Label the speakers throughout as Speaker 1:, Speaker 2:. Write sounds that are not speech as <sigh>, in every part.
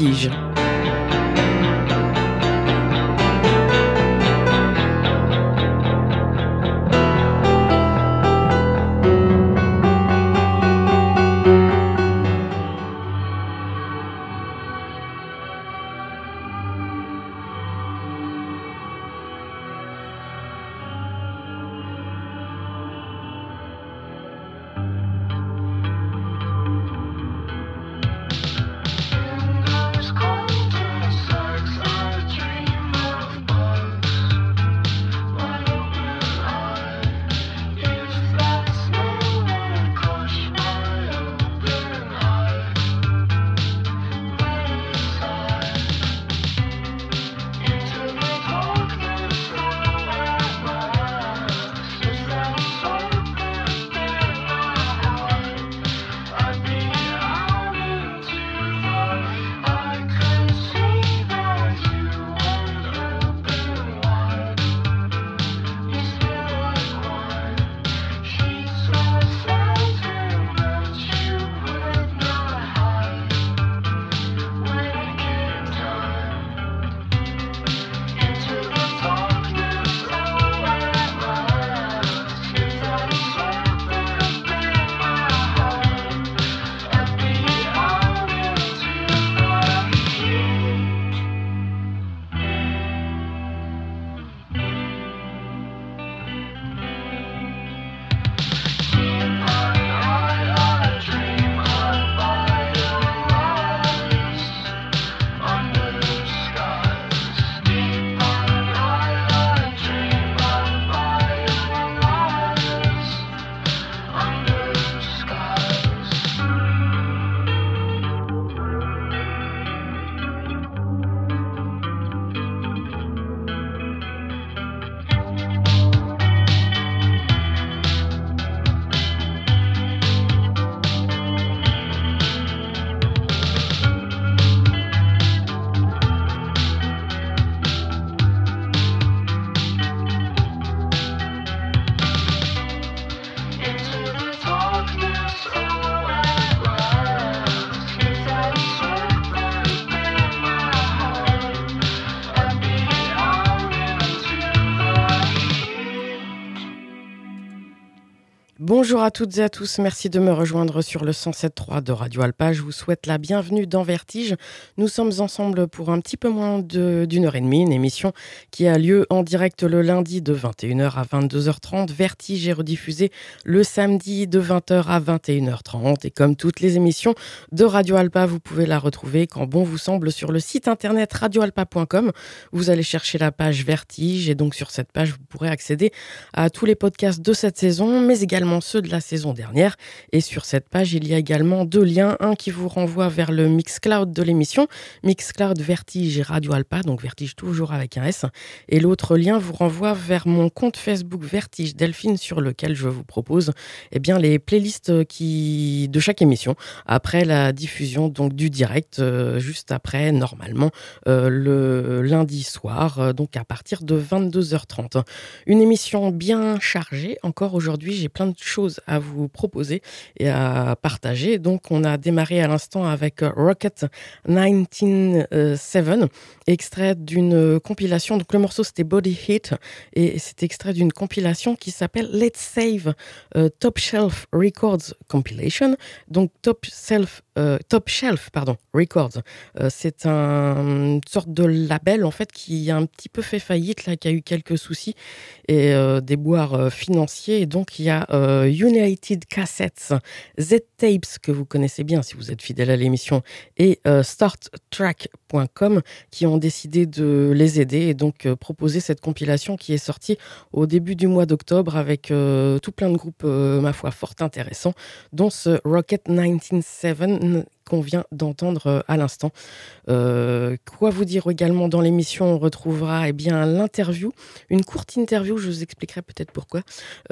Speaker 1: Vertige. À toutes et à tous, merci de me rejoindre sur le 107.3 de Radio Alpa. Je vous souhaite la bienvenue dans Vertige. Nous sommes ensemble pour un petit peu moins d'une heure et demie, une émission qui a lieu en direct le lundi de 21h à 22h30. Vertige est rediffusé le samedi de 20h à 21h30. Et comme toutes les émissions de Radio Alpa, vous pouvez la retrouver quand bon vous semble sur le site internet radioalpa.com. Vous allez chercher la page Vertige et donc sur cette page, vous pourrez accéder à tous les podcasts de cette saison, mais également ceux de la saison dernière. Et sur cette page, il y a également deux liens. Un qui vous renvoie vers le Mixcloud de l'émission, Mixcloud Vertige et Radio Alpa, donc Vertige toujours avec un S. Et l'autre lien vous renvoie vers mon compte Facebook Vertige Delphine sur lequel je vous propose eh bien, les playlists qui, de chaque émission après la diffusion donc, du direct, euh, juste après, normalement, euh, le lundi soir, euh, donc à partir de 22h30. Une émission bien chargée. Encore aujourd'hui, j'ai plein de choses à vous proposer et à partager. Donc, on a démarré à l'instant avec Rocket 197, extrait d'une compilation. Donc, le morceau c'était Body Hit et c'est extrait d'une compilation qui s'appelle Let's Save euh, Top Shelf Records Compilation. Donc, Top Shelf euh, Top Shelf pardon, Records. Euh, c'est un, une sorte de label en fait qui a un petit peu fait faillite, là, qui a eu quelques soucis et euh, des boires financiers. Et donc il y a United Cassettes, Z-Tapes que vous connaissez bien si vous êtes fidèle à l'émission et StartTrack.com qui ont décidé de les aider et donc proposer cette compilation qui est sortie au début du mois d'octobre avec tout plein de groupes, ma foi, fort intéressants, dont ce Rocket 197 in qu'on vient d'entendre euh, à l'instant. Euh, quoi vous dire également dans l'émission? On retrouvera eh bien l'interview, une courte interview, je vous expliquerai peut-être pourquoi,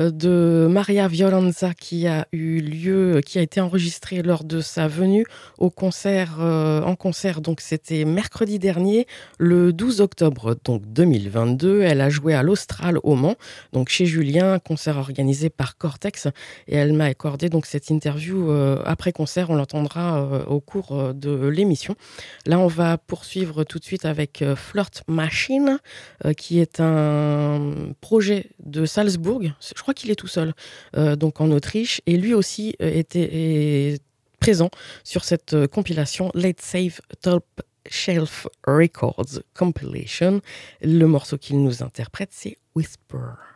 Speaker 1: euh, de Maria Violenza qui a eu lieu, qui a été enregistrée lors de sa venue au concert, en concert. Donc c'était mercredi dernier, le 12 octobre donc 2022. Elle a joué à l'Austral au Mans, donc chez Julien, concert organisé par Cortex, et elle m'a accordé donc cette interview après concert. On l'entendra au cours de l'émission. Là, on va poursuivre tout de suite avec Flirt Machine, qui est un projet de Salzbourg. Je crois qu'il est tout seul, donc en Autriche, et lui aussi était présent sur cette compilation Let's Save Top Shelf Records Compilation. Le morceau qu'il nous interprète, c'est Whisper.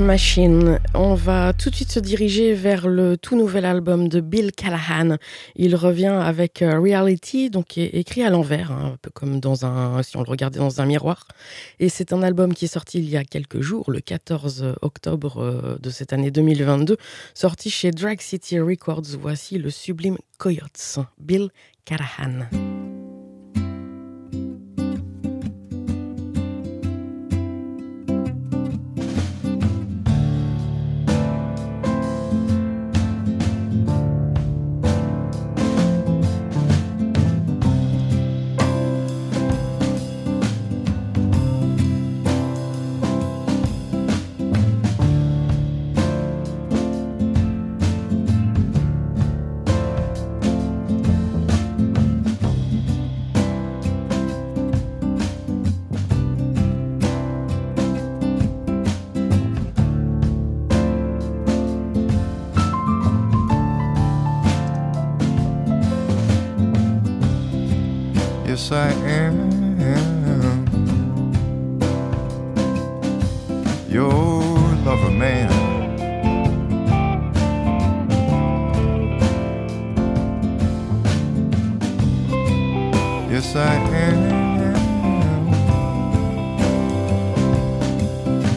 Speaker 1: Machine. On va tout de suite se diriger vers le tout nouvel album de Bill Callahan. Il revient avec euh, Reality, donc écrit à l'envers, hein, un peu comme dans un, si on le regardait dans un miroir. Et c'est un album qui est sorti il y a quelques jours, le 14 octobre euh, de cette année 2022, sorti chez Drag City Records. Voici le sublime Coyotes, Bill Callahan.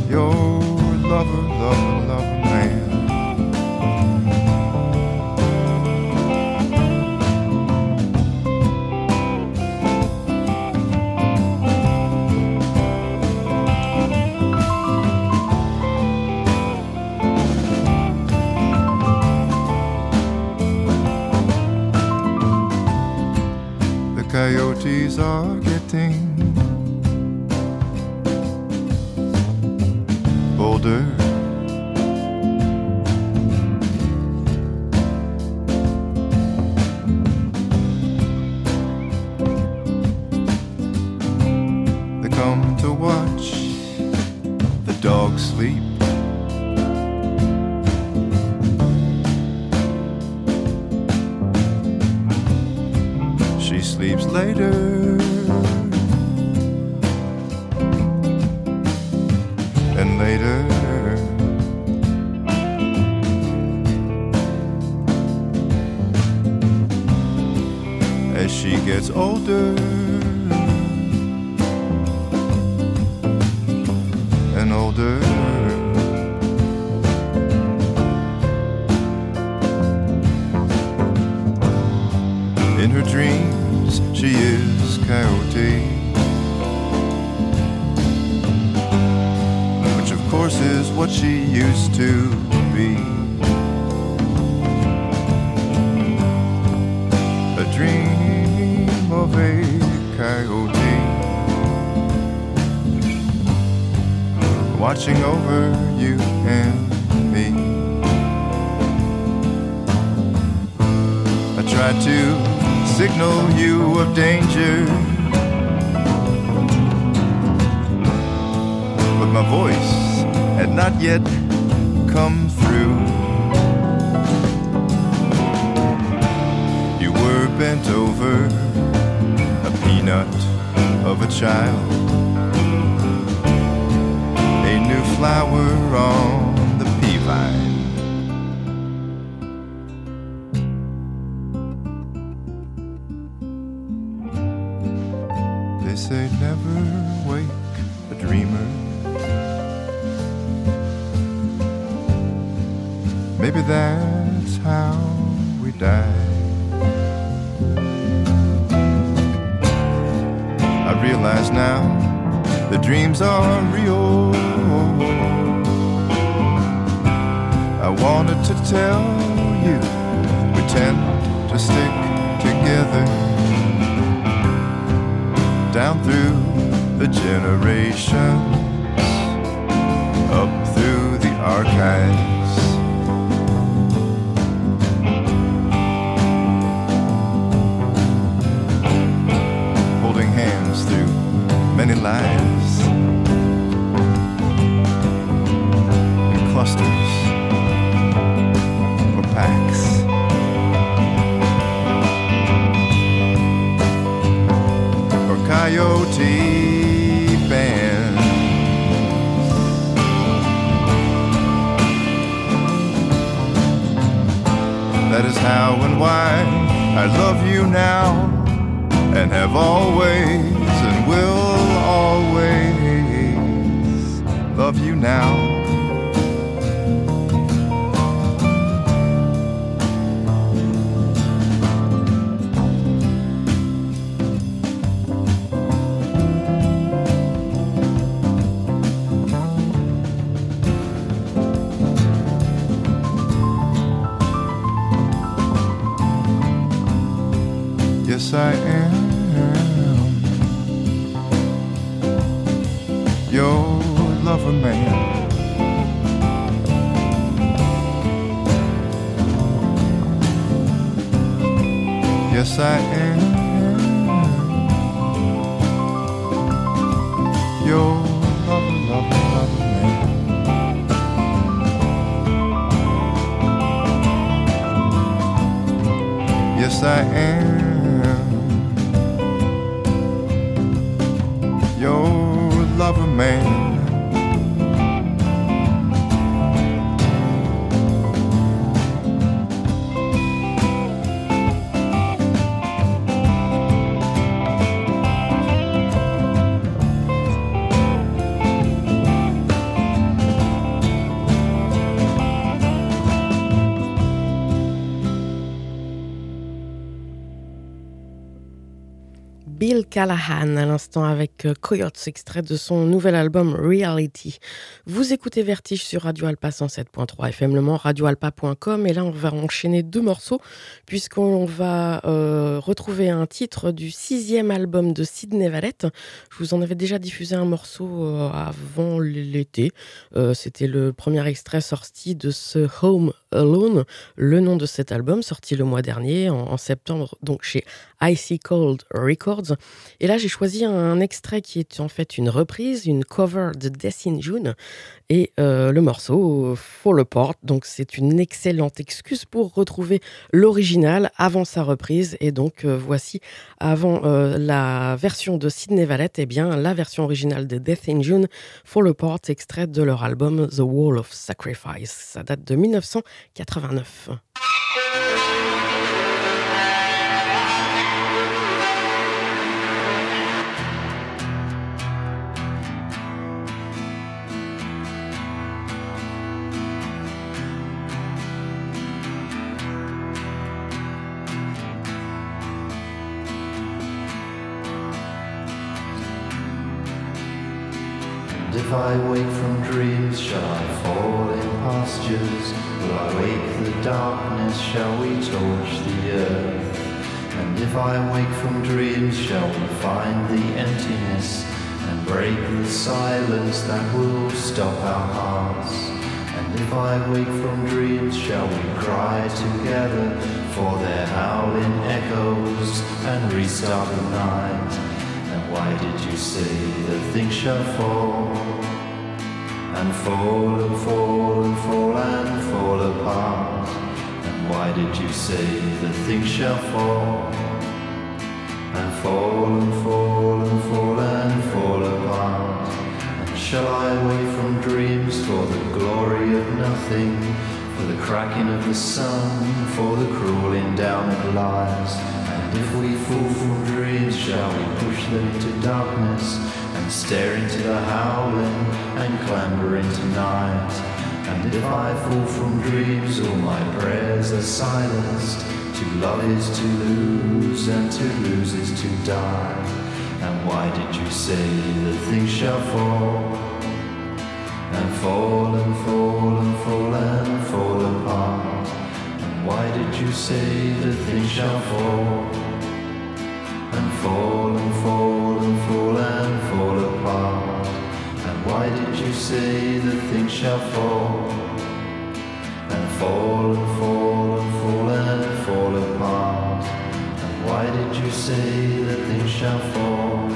Speaker 2: Your lover, lover, lover now. The dreams are real. I wanted to tell you we tend to stick together down through the generations, up through the archives. lives in clusters or packs. or Coyote bands. That is how and why I love you now and have always and will now.
Speaker 1: feel Callahan à l'instant avec euh, Coyotes, extrait de son nouvel album Reality. Vous écoutez Vertige sur Radio Alpa 107.3 FM Le radioalpa.com et là on va enchaîner deux morceaux puisqu'on va euh, retrouver un titre du sixième album de Sidney Valette. Je vous en avais déjà diffusé un morceau euh, avant l'été. C'était le premier extrait sorti de ce Home Alone, le nom de cet album sorti le mois dernier en septembre donc chez Icy Cold Records. Et là, j'ai choisi un extrait qui est en fait une reprise, une cover de Death in June et euh, le morceau Fall Apart. Donc, c'est une excellente excuse pour retrouver l'original avant sa reprise. Et donc, euh, voici avant euh, la version de Sidney Valette, et eh bien, la version originale de Death in June, Fall Apart, extrait de leur album The Wall of Sacrifice. Ça date de 1989.
Speaker 3: I wake from dreams, shall I fall in pastures? Will I wake the darkness? Shall we torch the earth? And if I wake from dreams, shall we find the emptiness and break the silence that will stop our hearts? And if I wake from dreams, shall we cry together for their howling echoes and restart the night? And why did you say that things shall fall? and fall and fall and fall and fall apart. And why did you say that things shall fall and fall and fall and fall and fall apart? And shall I wake from dreams for the glory of nothing, for the cracking of the sun, for the crawling down of lies? If we fall from dreams, shall we push them into darkness? and stare into the howling and clamber into night. And if I fall from dreams, all my prayers are silenced. To love is to lose, and to lose is to die. And why did you say that things shall fall? And fall and fall and fall and fall apart. Why did you say that things shall fall? and fall and fall and fall and fall apart. And why did you say that things shall fall and fall and fall and fall and fall apart? And why did you say that things shall fall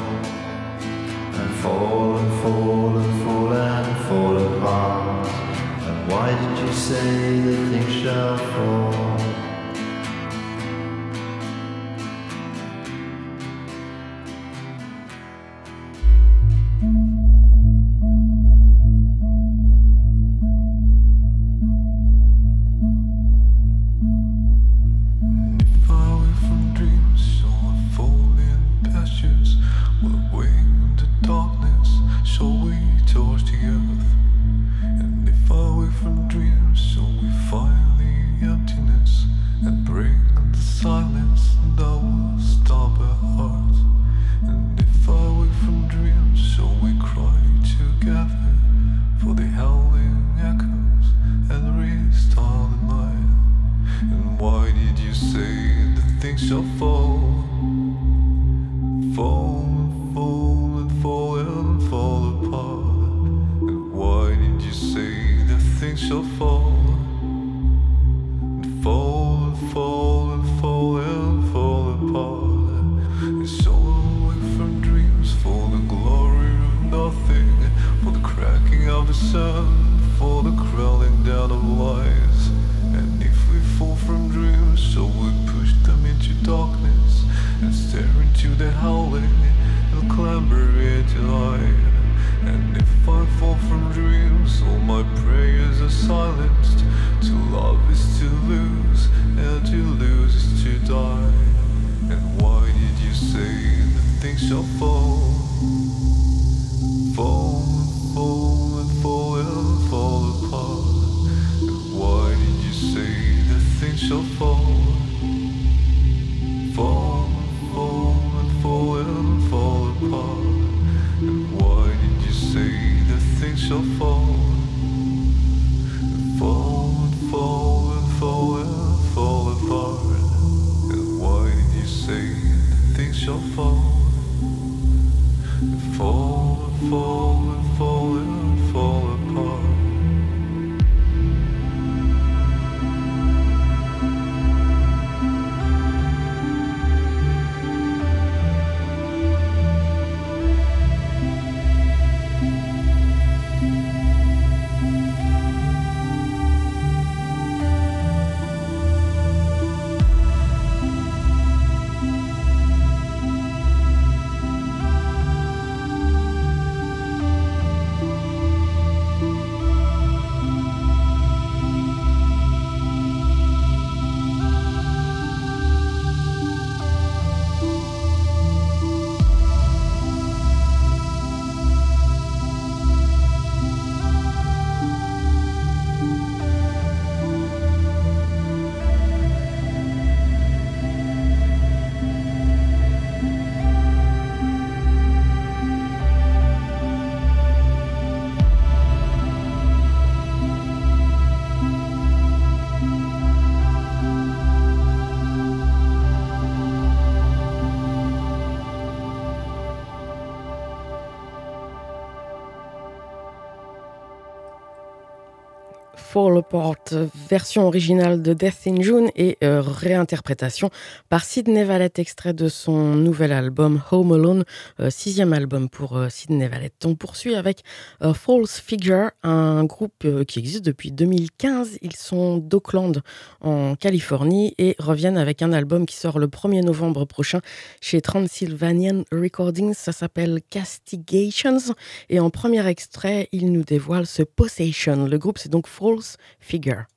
Speaker 3: and fall and fall and fall and fall apart? And why did you say that things shall fall?
Speaker 4: Fall
Speaker 1: Apart, version originale de Death in June et euh, réinterprétation par Sidney Valette, extrait de son nouvel album Home Alone, euh, sixième album pour euh, Sidney. On poursuit avec False Figure, un groupe qui existe depuis 2015. Ils sont d'Oakland en Californie et reviennent avec un album qui sort le 1er novembre prochain chez Transylvanian Recordings. Ça s'appelle Castigations et en premier extrait, ils nous dévoilent ce Possession. Le groupe c'est donc False figure.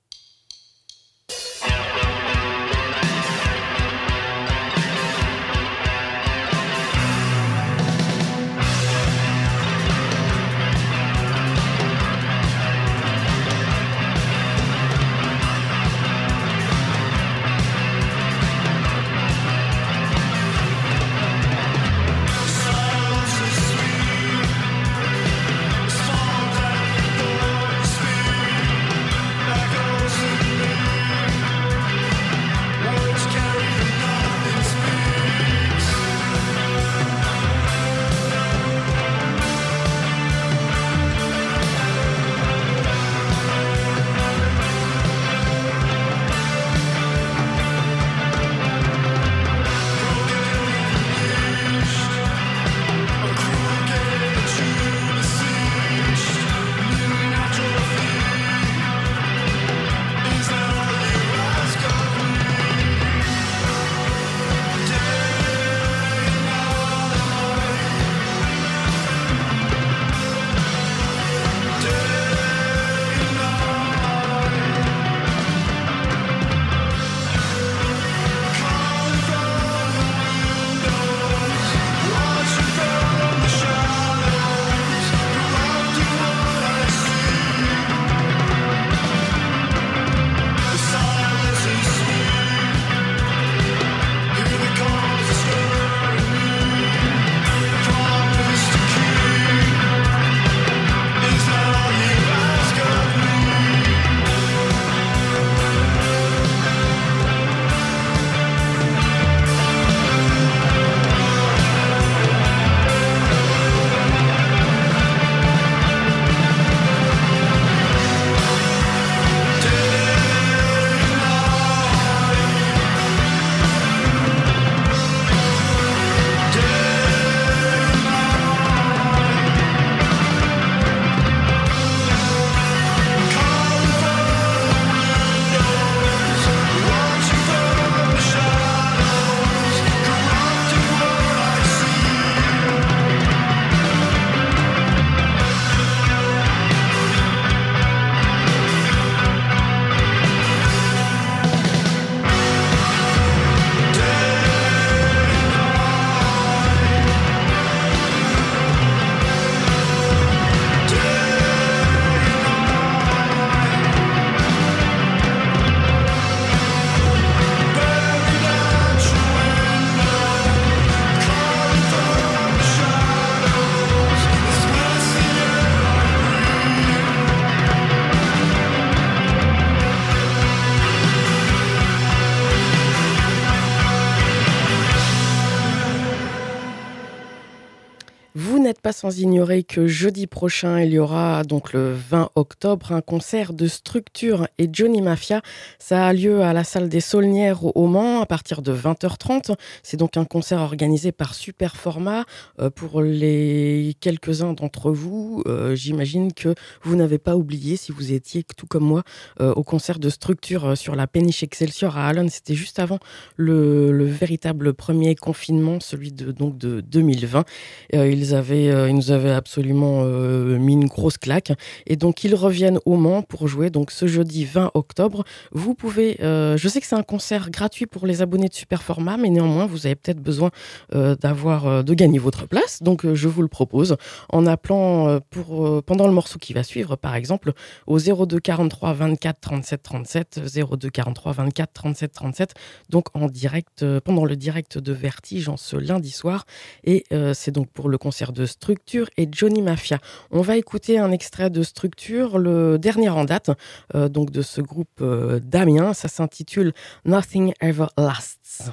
Speaker 5: Sans ignorer que jeudi prochain, il y aura donc le 20 octobre un concert de Structure et Johnny Mafia. Ça a lieu à la salle des Saulnières au Mans à partir de 20h30. C'est donc un concert organisé par Super Format. Euh, pour les quelques-uns d'entre vous, euh, j'imagine que vous n'avez pas oublié, si vous étiez tout comme moi, euh, au concert de Structure sur la péniche Excelsior à Allen. C'était juste avant le, véritable premier confinement, celui de, donc de 2020. ils, avaient, ils nous avaient absolument mis une grosse claque. Et donc, ils reviennent au Mans pour jouer donc ce jeudi 20 octobre. Vous pouvez, je sais que c'est un concert gratuit pour les abonnés de Super Format, mais néanmoins, vous avez peut-être besoin d'avoir de gagner votre place. Donc, je vous le propose en appelant pour, pendant le morceau qui va suivre, par exemple, au 02 43 24 37 37, 02 43 24 37 37, donc en direct, pendant le direct de Vertige en ce lundi soir. Et c'est donc pour le concert de Et Johnny Mafia. On va écouter un extrait de Structure, le dernier en date, donc de ce groupe d'Amiens. Ça s'intitule Nothing Ever Lasts.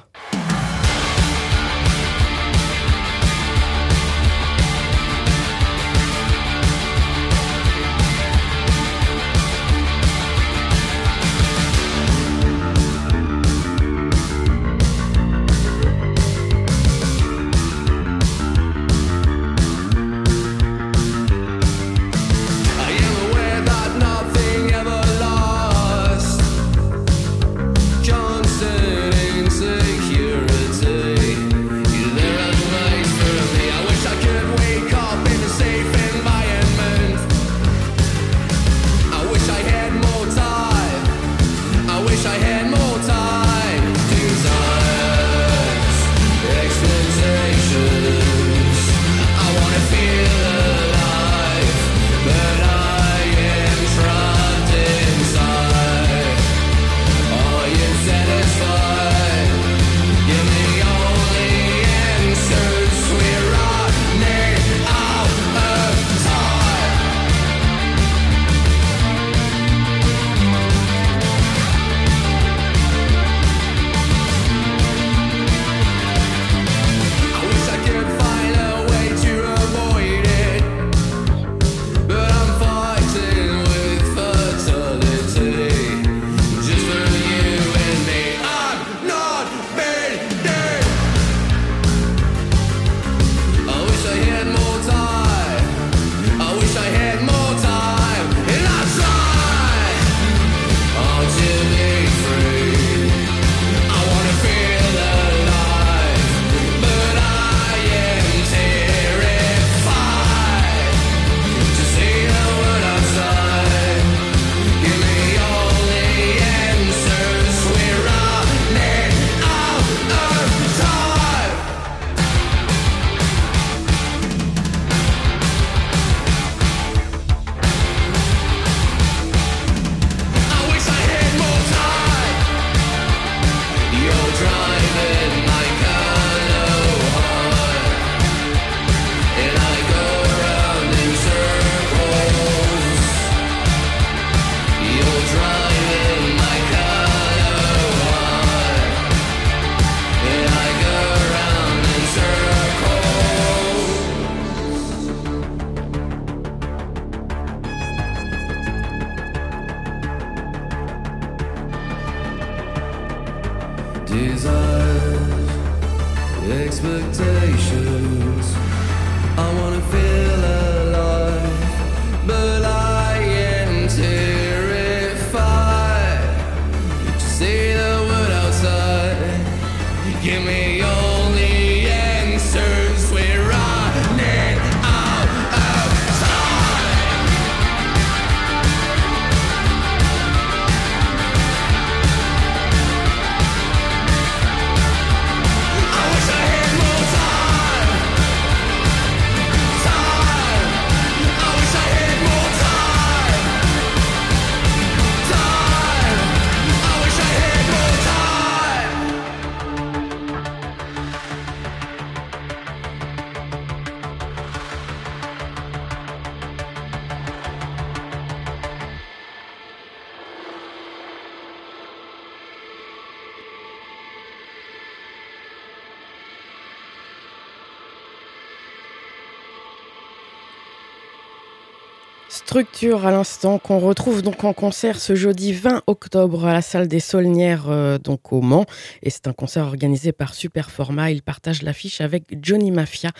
Speaker 1: À l'instant qu'on retrouve donc en concert ce jeudi 20 octobre à la salle des Saulnières euh, donc au Mans et c'est un concert organisé par Superforma. Il partage l'affiche avec Johnny Mafia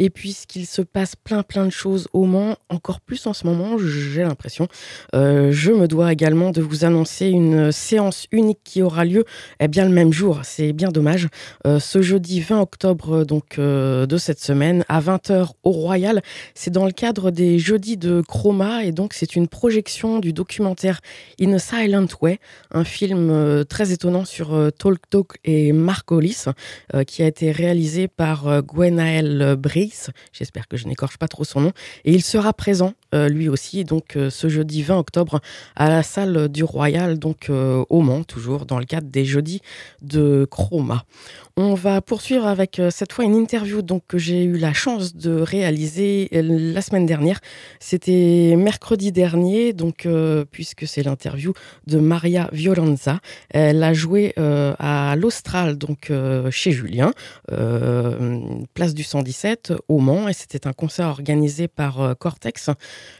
Speaker 1: et puisqu'il se passe plein plein de choses au Mans, encore plus en ce moment, j'ai l'impression, euh, je me dois également de vous annoncer une séance unique qui aura lieu eh bien le même jour. C'est bien dommage. Euh, ce jeudi 20 octobre donc de cette semaine à 20h au Royal, c'est dans le cadre des jeudis de Chroma et donc c'est une projection du documentaire In a Silent Way, un film euh, très étonnant sur euh, Talk Talk et Mark Hollis euh, qui a été réalisé par Gwenaël Brice, j'espère que je n'écorche pas trop son nom, et il sera présent lui aussi donc ce jeudi 20 octobre à la salle du Royal donc au Mans toujours dans le cadre des jeudis de Chroma. On va poursuivre avec cette fois une interview donc que j'ai eu la chance de réaliser la semaine dernière. C'était mercredi dernier, donc euh, puisque c'est l'interview de Maria Violenza. Elle a joué euh, à l'Austral, donc euh, chez Julien, place du 117 au Mans, et c'était un concert organisé par Cortex.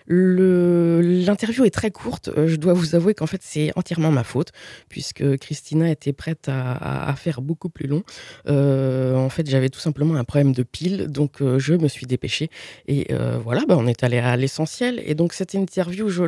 Speaker 1: L'interview est très courte. Je dois vous avouer qu'en fait c'est entièrement ma faute, puisque Christina était prête à, faire beaucoup plus long. en fait, j'avais tout simplement un problème de pile, donc je me suis dépêchée. Et voilà, bah, on est allé à l'essentiel. Et donc cette interview, je,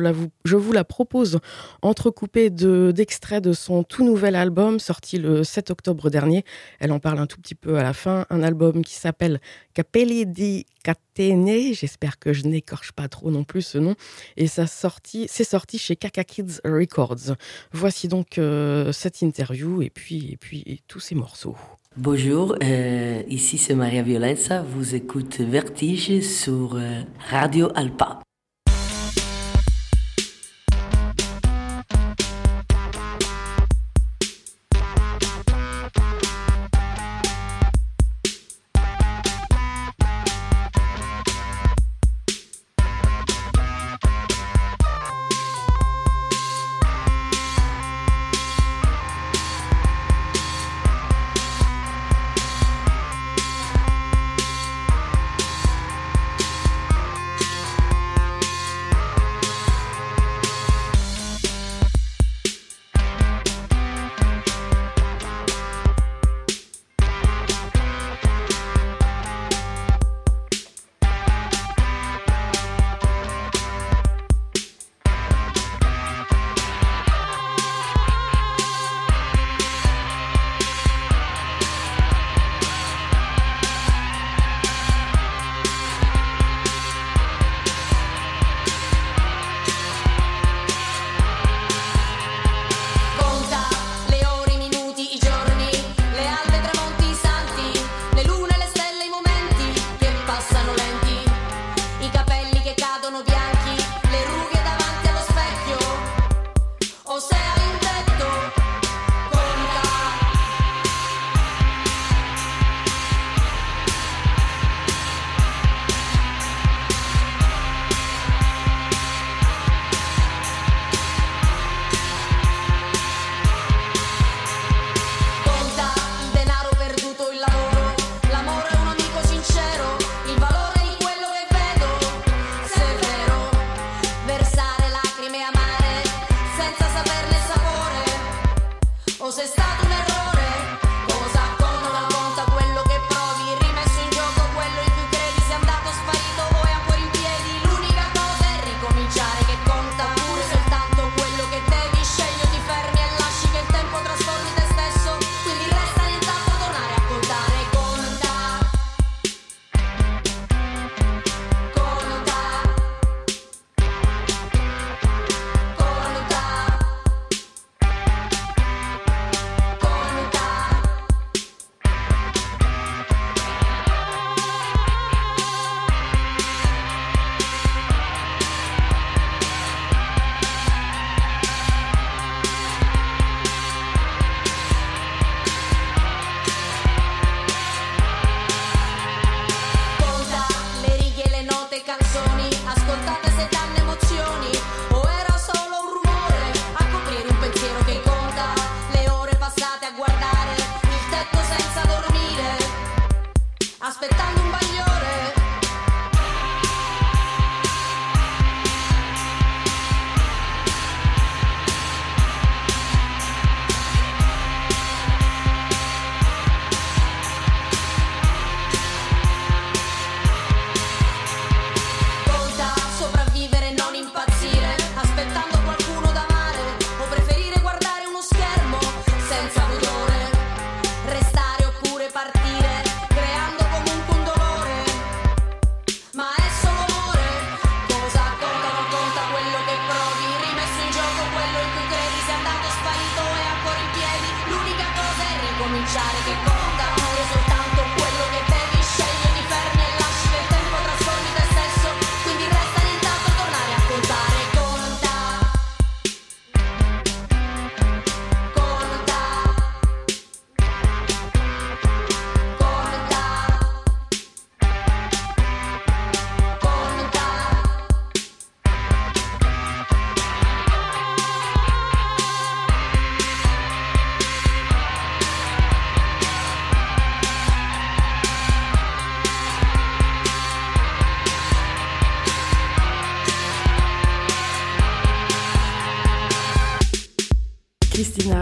Speaker 1: je vous la propose entrecoupée d'extraits de, son tout nouvel album sorti le 7 octobre dernier. Elle en parle un tout petit peu à la fin. Un album qui s'appelle Capelli di Catene. J'espère que je n'écorche pas trop non plus ce nom. Et ça sorti, c'est sorti chez Kaka Kids Records. Voici donc euh, cette interview et puis, et puis tous ces morceaux.
Speaker 6: Bonjour, euh, ici c'est Maria Violenza. Vous écoutez Vertige sur euh, Radio Alpa.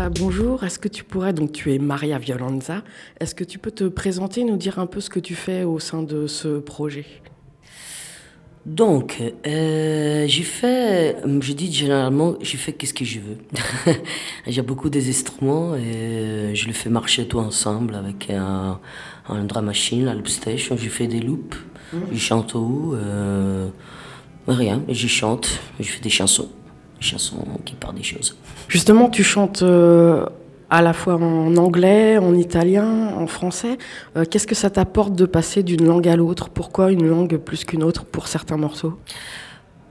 Speaker 1: Christina, bonjour. Est-ce que tu pourrais, donc tu es Maria Violenza, est-ce que tu peux te présenter, nous dire un peu ce que tu fais au sein de ce projet?
Speaker 4: Donc, euh, j'ai fait, je dis généralement, j'ai fait qu'est-ce que je veux. <laughs> j'ai beaucoup des instruments et je le fais marcher tout ensemble avec un, un drum machine, la loop station. J'ai fait des loops, mmh. je chante au euh, rien, je chante, je fais des chansons, des chansons qui parlent des choses.
Speaker 1: Justement, tu chantes euh, à la fois en anglais, en italien, en français. Euh, qu'est-ce que ça t'apporte de passer d'une langue à l'autre? Pourquoi une langue plus qu'une autre pour certains morceaux?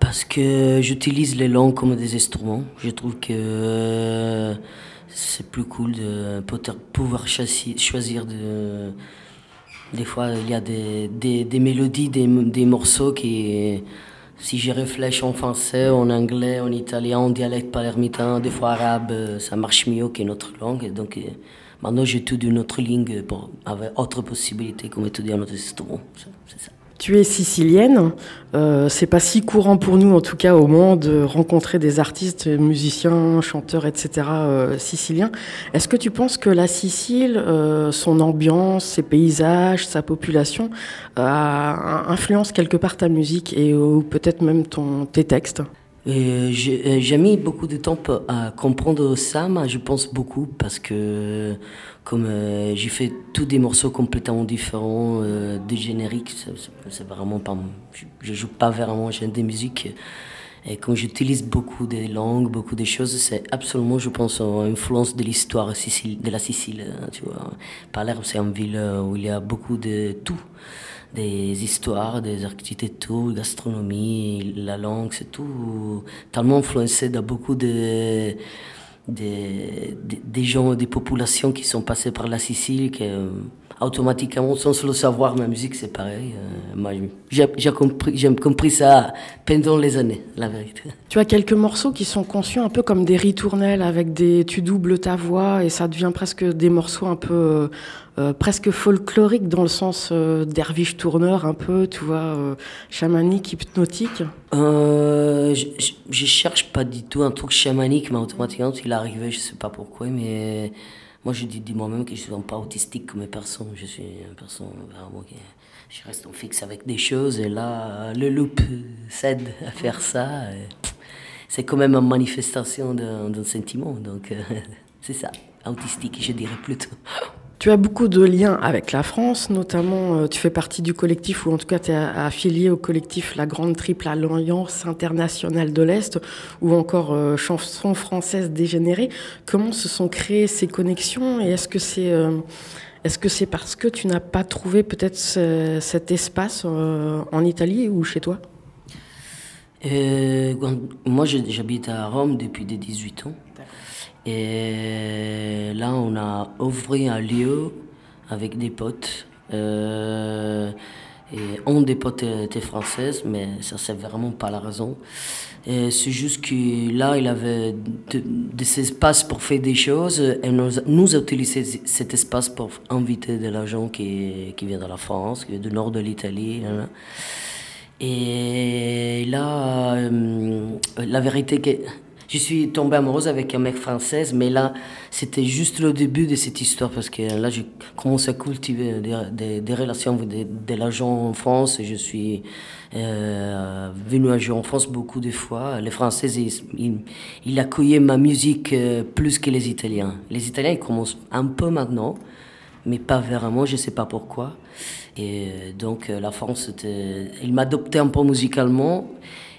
Speaker 4: Parce que j'utilise les langues comme des instruments. Je trouve que c'est plus cool de pouvoir choisir de... Des fois, il y a des, des, mélodies, des, des morceaux qui si je réfléchis en français, en anglais, en italien, en dialecte palermitain, des fois arabe, euh, ça marche mieux qu'une autre langue. Donc euh, maintenant, j'étudie une autre langue pour avoir autre possibilité comme étudier un autre instrument. C'est ça.
Speaker 1: Tu es sicilienne. Euh, c'est pas si courant pour nous, en tout cas au monde, de rencontrer des artistes, musiciens, chanteurs, etc. Euh, siciliens. Est-ce que tu penses que la Sicile, euh, son ambiance, ses paysages, sa population, a influence quelque part ta musique et peut-être même ton, tes textes?
Speaker 4: Euh, j'ai mis beaucoup de temps à comprendre ça, je pense beaucoup parce que comme euh, j'ai fait tous des morceaux complètement différents, euh, des génériques, vraiment pas, je, joue pas vraiment j'ai des musiques. Et quand j'utilise beaucoup de langues, beaucoup de choses, c'est absolument, je pense, une influence de l'histoire de la Sicile. Tu vois. Palerme, c'est une ville où il y a beaucoup de tout des histoires, des architectures, gastronomie, la langue, c'est tout tellement influencé dans beaucoup de, des, des gens, des populations qui sont passées par la Sicile, que automatiquement, sans le savoir, ma musique, c'est pareil. Euh, j'ai compris, compris ça pendant les années, la vérité.
Speaker 1: Tu as quelques morceaux qui sont conçus un peu comme des ritournelles, avec des, tu doubles ta voix et ça devient presque des morceaux un peu, euh, euh, presque folkloriques dans le sens derviche tourneur, un peu, tu vois, chamanique, hypnotique.
Speaker 4: je, je, cherche pas du tout un truc chamanique, mais automatiquement, il arrivé, je sais pas pourquoi, mais moi, je dis, moi-même que je suis pas autistique comme personne. Je suis une personne vraiment qui. Je reste en fixe avec des choses et là, le loop cède à faire ça. C'est quand même une manifestation d'un sentiment. Donc, euh, <laughs> c'est ça, autistique, je dirais plutôt.
Speaker 1: Tu as beaucoup de liens avec la France, notamment euh, tu fais partie du collectif, ou en tout cas tu es affilié au collectif La Grande Triple Alliance Internationale de l'Est, ou encore euh, Chansons françaises dégénérées. Comment se sont créées ces connexions et est-ce que c'est euh, est-ce que parce que tu n'as pas trouvé peut-être cet espace en Italie ou chez toi?
Speaker 4: Moi j'habite à Rome depuis 18 ans. Et là, on a ouvert un lieu avec des potes. Euh, et on des potes était française, mais ça c'est vraiment pas la raison. C'est juste que là, il avait des espaces pour faire des choses et nous, nous utilisé cet espace pour inviter des gens qui, qui viennent de la France, qui viennent du nord de l'Italie. Et là, euh, la vérité je suis tombée amoureuse avec un mec français, mais là, c'était juste le début de cette histoire parce que là, j'ai commencé à cultiver des, relations avec des, des en France. Je suis euh, venu à jouer en France beaucoup de fois. Les Français, ils, ils, accueillaient ma musique euh, plus que les Italiens. Les Italiens, ils commencent un peu maintenant, mais pas vraiment, je ne sais pas pourquoi. Et euh, donc, la France, il m'adoptait un peu musicalement.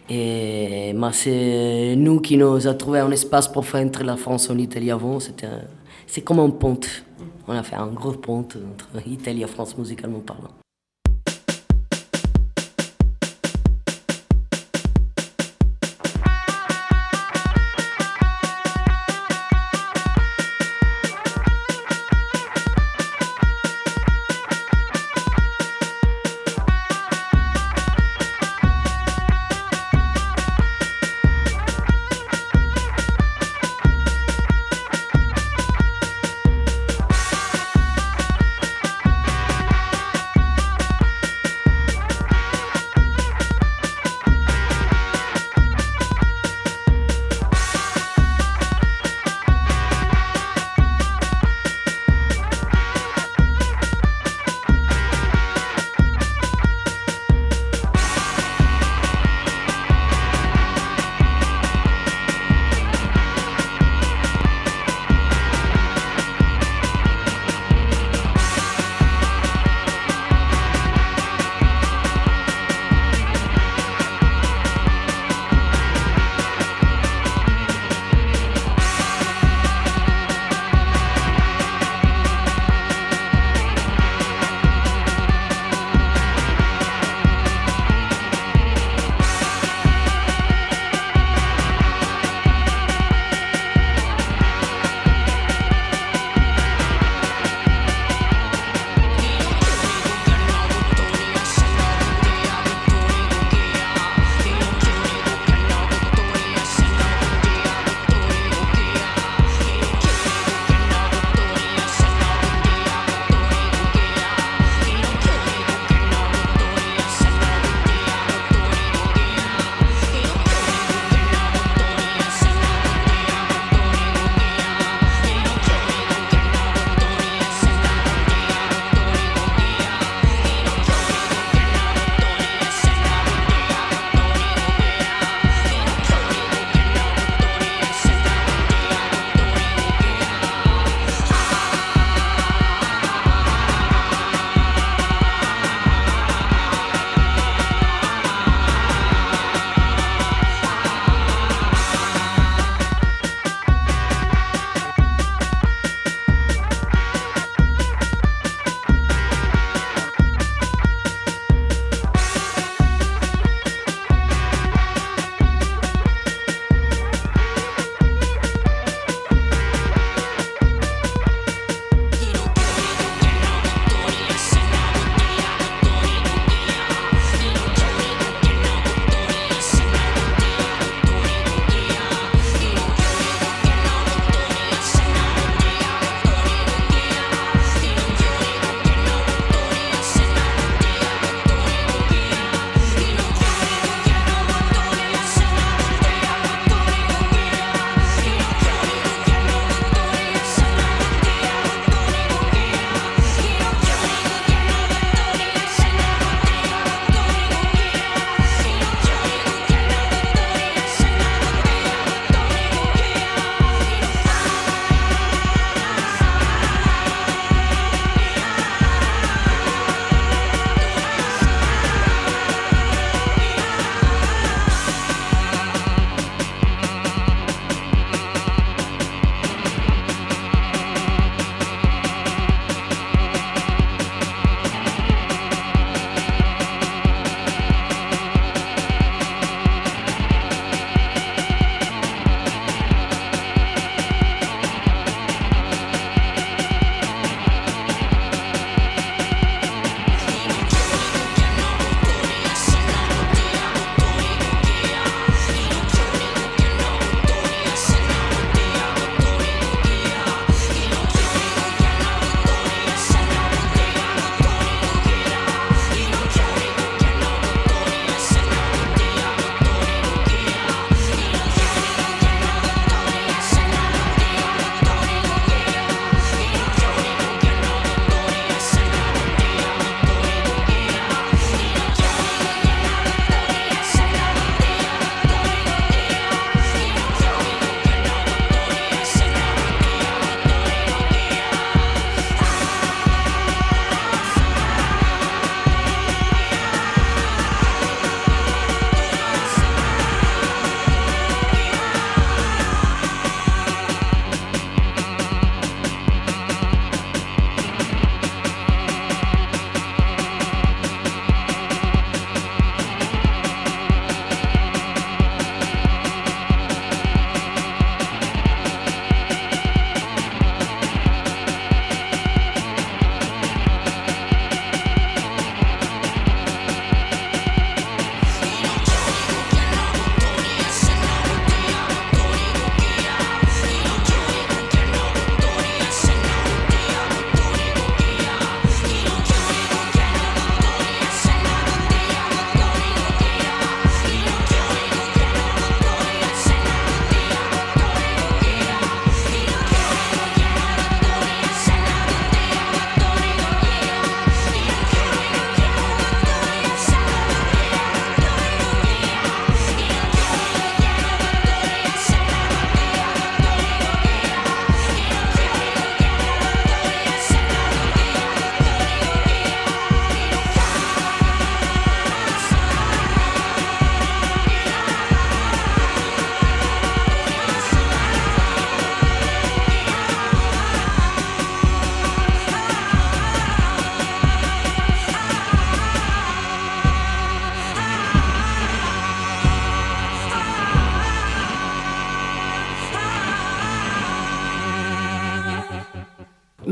Speaker 4: Et c'est nous qui nous avons trouvé un espace pour faire entrer la France en Italie avant. C'est comme un pont. On a fait un gros pont entre Italie et France musicalement parlant.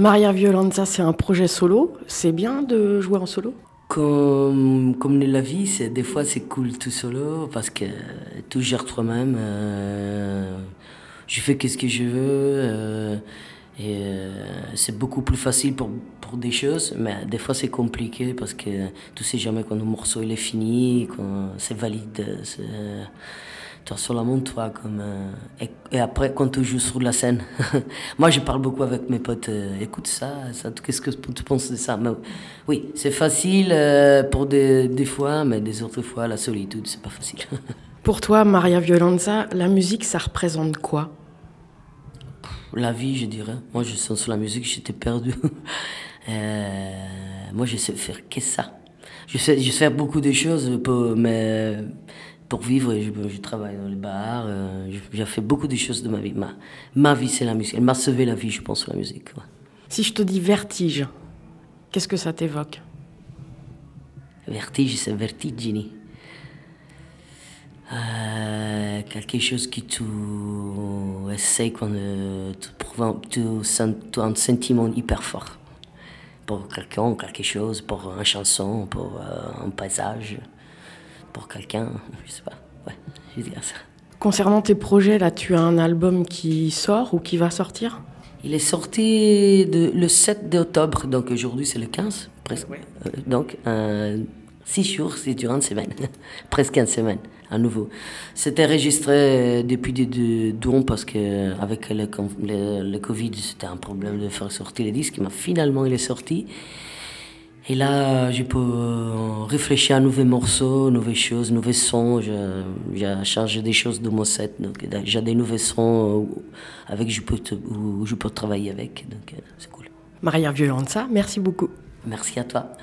Speaker 1: Maria Violenza, c'est un projet solo. C'est bien de jouer en solo?
Speaker 4: Comme, comme la vie, c'est, des fois c'est cool tout solo parce que tout gère toi-même. Euh, je fais ce que je veux. Euh, et euh, c'est beaucoup plus facile pour, pour des choses, mais des fois c'est compliqué parce que tu sais jamais quand le morceau il est fini, quand c'est valide. Tu sur la montre, toi, comme. Euh, et, après, quand tu joues sur la scène, <laughs> moi, je parle beaucoup avec mes potes. Euh, écoute ça, ça qu'est-ce que tu penses de ça? Mais, Oui, c'est facile euh, pour des, des, fois, mais des autres fois, la solitude, c'est pas facile. <laughs>
Speaker 1: pour toi, Maria Violenza, la musique, ça représente quoi?
Speaker 4: La vie, je dirais. Moi, je sens sur la musique, j'étais perdu. <laughs> moi, je sais faire que ça. Je sais, je sais faire beaucoup de choses, mais pour vivre, je, je, travaille dans les bars, euh, j'ai fait beaucoup de choses de ma vie. Ma, ma vie, c'est la musique. Elle m'a sauvé la vie, je pense, la musique.
Speaker 1: Si je te dis vertige, qu'est-ce que ça t'évoque?
Speaker 4: Vertige, c'est vertigini. Euh, quelque chose qui tu essaies quand tu tu un sentiment hyper fort pour quelqu'un, quelque chose, pour une chanson, pour euh, un paysage pour quelqu'un, je sais pas. Ouais, je vais dire ça.
Speaker 1: Concernant tes projets, là, tu as un album qui sort ou qui va sortir?
Speaker 4: Il est sorti de, le 7 d'octobre, donc aujourd'hui c'est le 15, presque. Euh, donc, euh, six jours, c'est durant une semaine, <laughs> presque une semaine, à nouveau. C'était enregistré depuis deux dons parce que avec le, le, le Covid, c'était un problème de faire sortir les disques, mais finalement il est sorti. Et là, je peux euh, réfléchir à nouveaux morceaux, nouvelles choses, nouveaux sons. J'ai changé des choses de mon set. Donc, j'ai des nouveaux sons euh, avec je peux, où je peux travailler avec. Donc, euh, c'est cool.
Speaker 1: Maria Violenza, merci beaucoup.
Speaker 4: Merci à toi.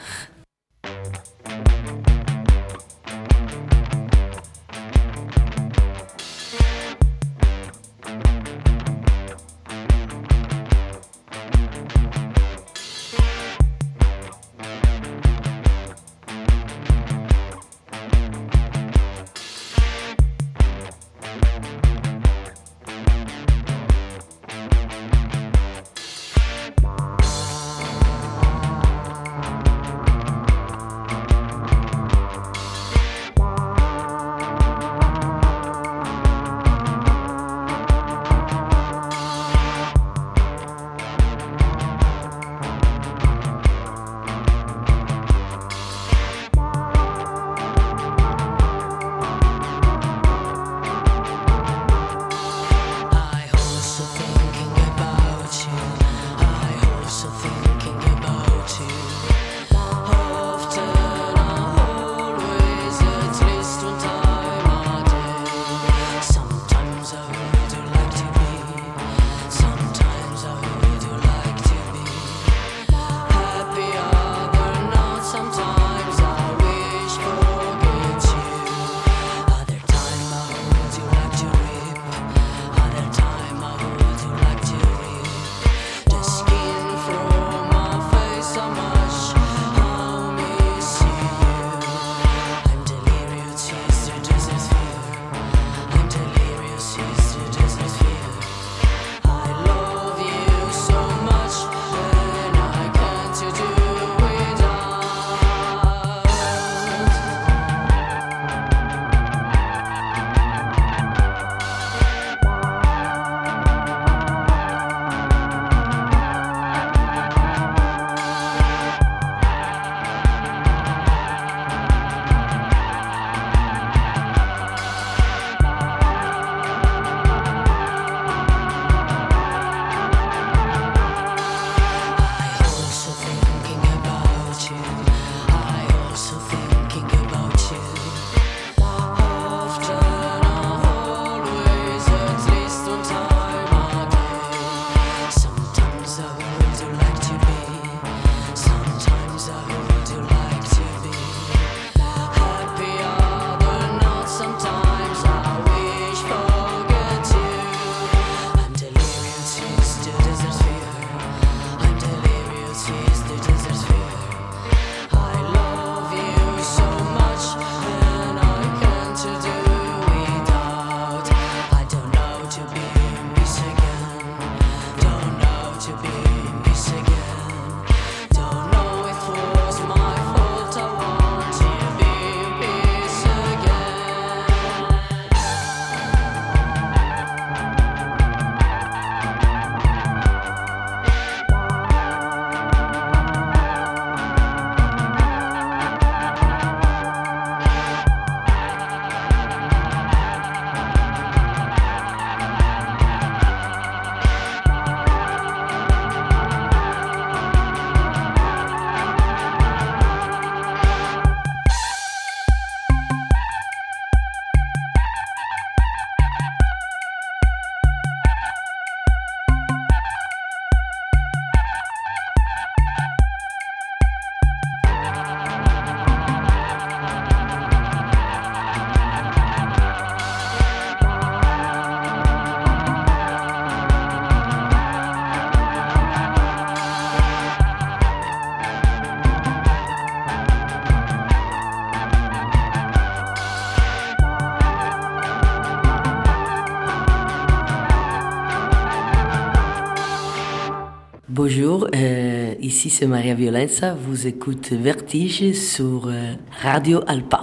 Speaker 4: Ici c'est Maria Violenza, vous écoutez Vertige sur euh, Radio Alpa.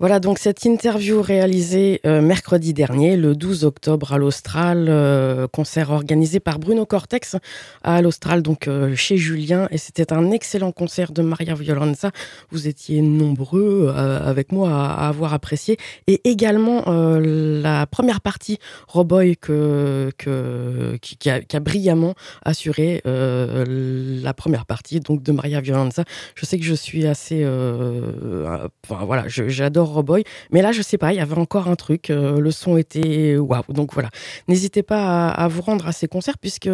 Speaker 1: Voilà donc cette interview réalisée euh, mercredi dernier, le 12 octobre à l'Austral, euh, concert organisé par Bruno Cortex à l'Austral, donc euh, chez Julien, et c'était un excellent concert de Maria Violenza. Vous étiez nombreux avec moi à, avoir apprécié, et également la première partie Roboy qui, a, brillamment assuré la première partie donc de Maria Violenza. Je sais que je suis assez, voilà, j'adore Roboy. Mais là, je sais pas, il y avait encore un truc. Euh, le son était waouh. Donc voilà. N'hésitez pas à, vous rendre à ces concerts puisque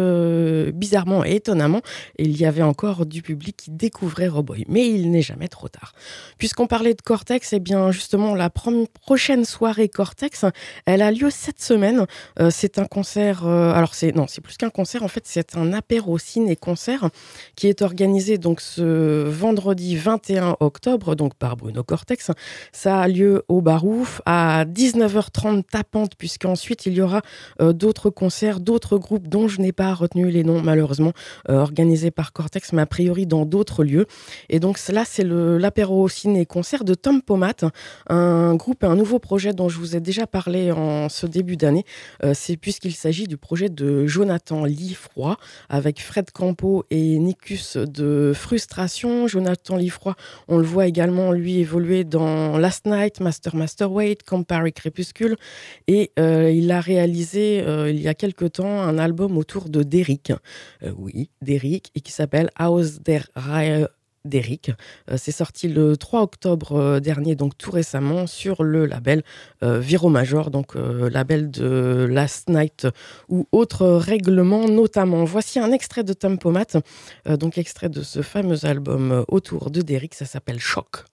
Speaker 1: bizarrement et étonnamment, il y avait encore du public qui découvrait Roboy. Mais il n'est jamais trop tard. Puisqu'on parlait de Cortex, eh bien justement la prochaine soirée Cortex, elle a lieu cette semaine. Euh, c'est un concert. Euh, alors c'est non, c'est plus qu'un concert. En fait, c'est un apéro ciné concert qui est organisé donc ce vendredi 21 octobre donc par Bruno Cortex. Ça lieu au Barouf à 19h30 tapante, puisqu'ensuite il y aura euh, d'autres concerts, d'autres groupes dont je n'ai pas retenu les noms malheureusement, euh, organisés par Cortex, mais a priori dans d'autres lieux. Et donc là, c'est l'apéro ciné-concert de Tom Pomat, un groupe un nouveau projet dont je vous ai déjà parlé en ce début d'année. Euh, c'est puisqu'il s'agit du projet de Jonathan Liefroy avec Fred Campo et Nicus de Frustration. Jonathan Liefroy, on le voit également lui évoluer dans Last Night Master Master Weight, Compare Crépuscule. Et euh, il a réalisé euh, il y a quelque temps un album autour de Derrick. Euh, oui, Derrick, et qui s'appelle House der Reihe d'Eric. c'est sorti le 3 octobre dernier, donc tout récemment, sur le label Viro Major, donc label de Last Night ou autres règlements notamment. Voici un extrait de Tempomat, donc extrait de ce fameux album autour de Derrick, ça s'appelle Choc.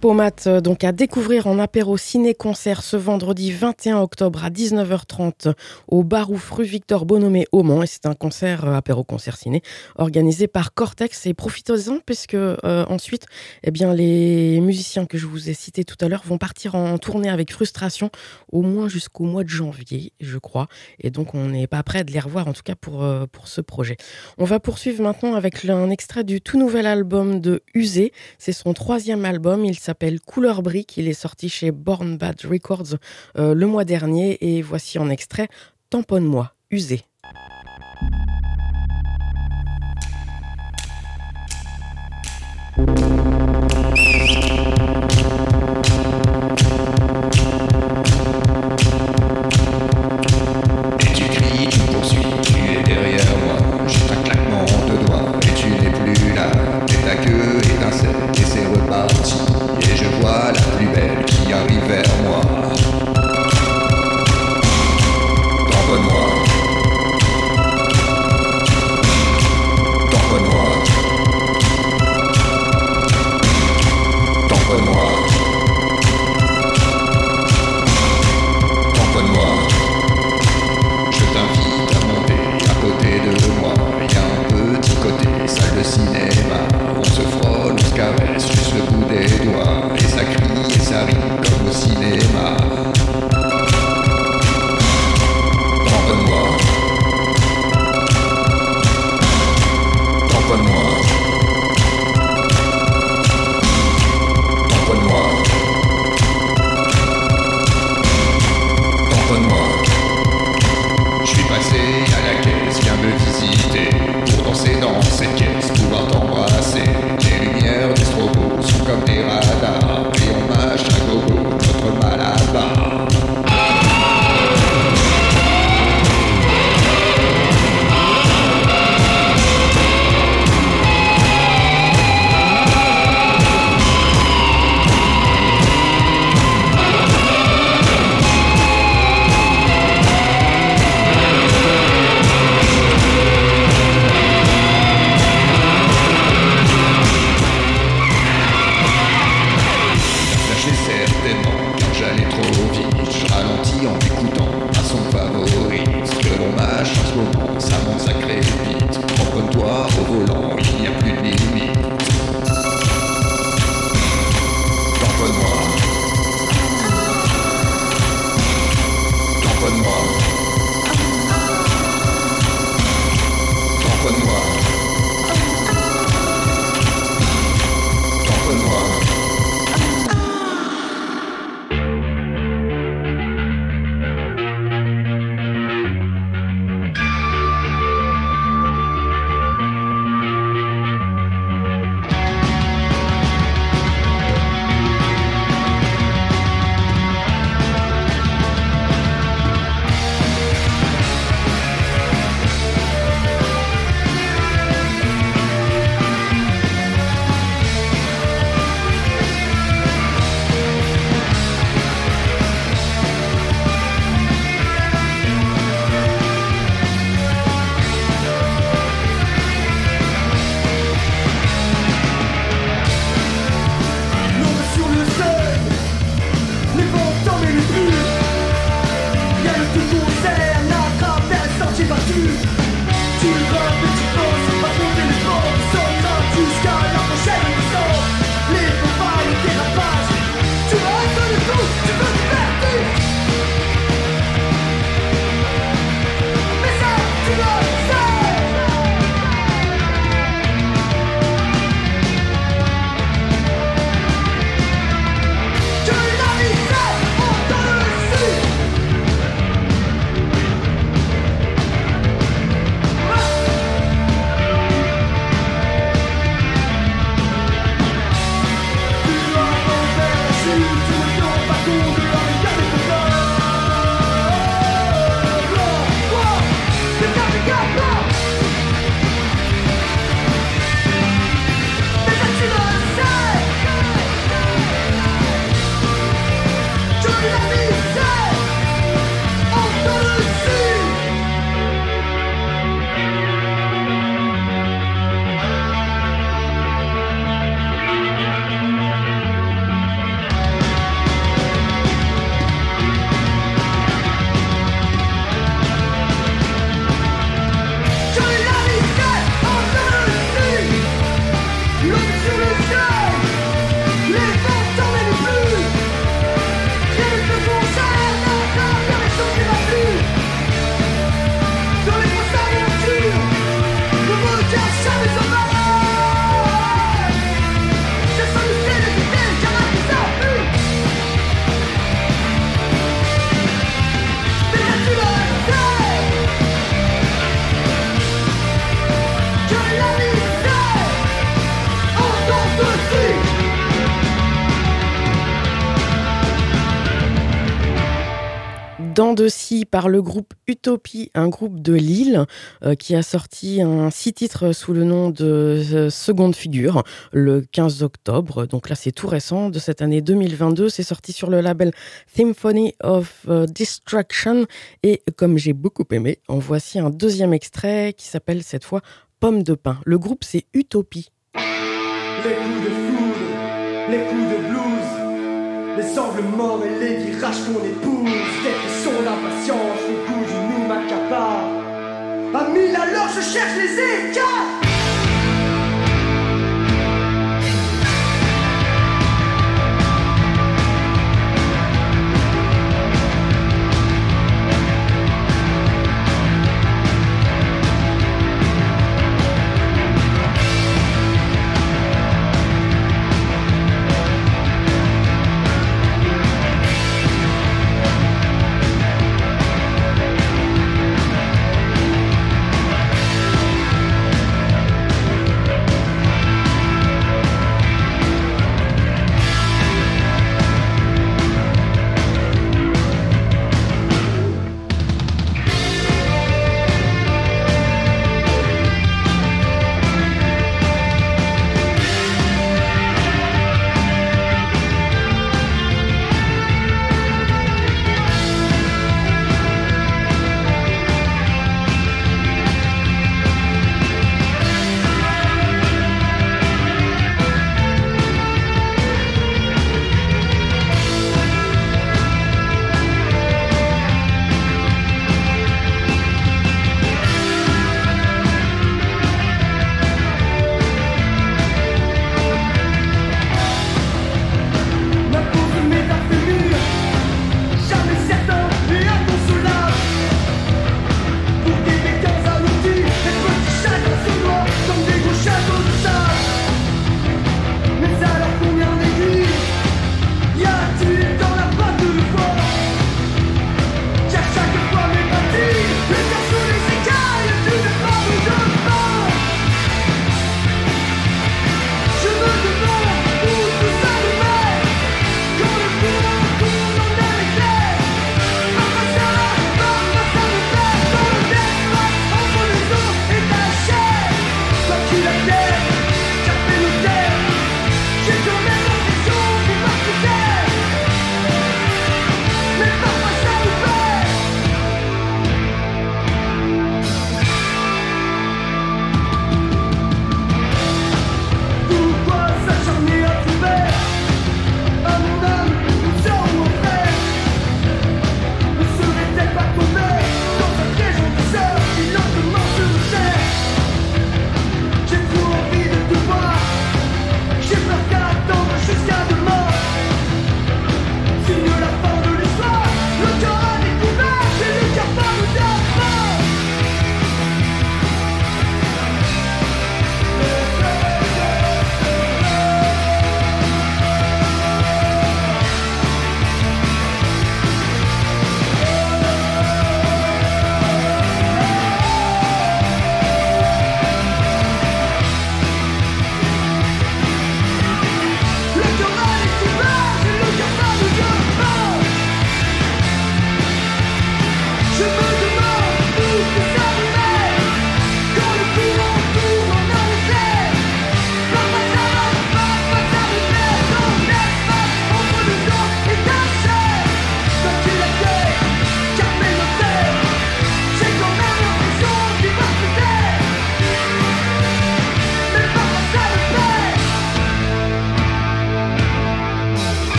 Speaker 1: Tempomat, euh, donc à découvrir en apéro ciné-concert ce vendredi 21 octobre à 19h30 au Barouf rue Victor Bonomé au Mans. Et c'est un concert euh, apéro-concert ciné organisé par Cortex. Et profitez-en puisque euh, ensuite, eh bien, les musiciens que je vous ai cités tout à l'heure vont partir en tournée avec frustration au moins jusqu'au mois de janvier, je crois. Et donc, on n'est pas prêt de les revoir, en tout cas pour, pour ce projet. On va poursuivre maintenant avec un extrait du tout nouvel album de Usé. C'est son troisième album. Il s'appelle Couleur Brique. Il est sorti chez Born Bad Records euh, le mois dernier. Et voici en extrait Tamponne-moi, usé. Dents de scie par le groupe Utopie, un groupe de Lille euh, qui a sorti un six titres sous le nom de euh, Seconde Figure le 15 octobre. Donc là, c'est tout récent de cette année 2022. C'est sorti sur le label Symphony of euh, Destruction. Et comme j'ai beaucoup aimé, en voici un deuxième extrait qui s'appelle cette fois Pomme de pain. Le groupe, c'est Utopie.
Speaker 7: Les angles morts et les virages qu'on épouse, des frissons d'impatience, le goût du nous m'accapare. À mille alors je cherche les écarts.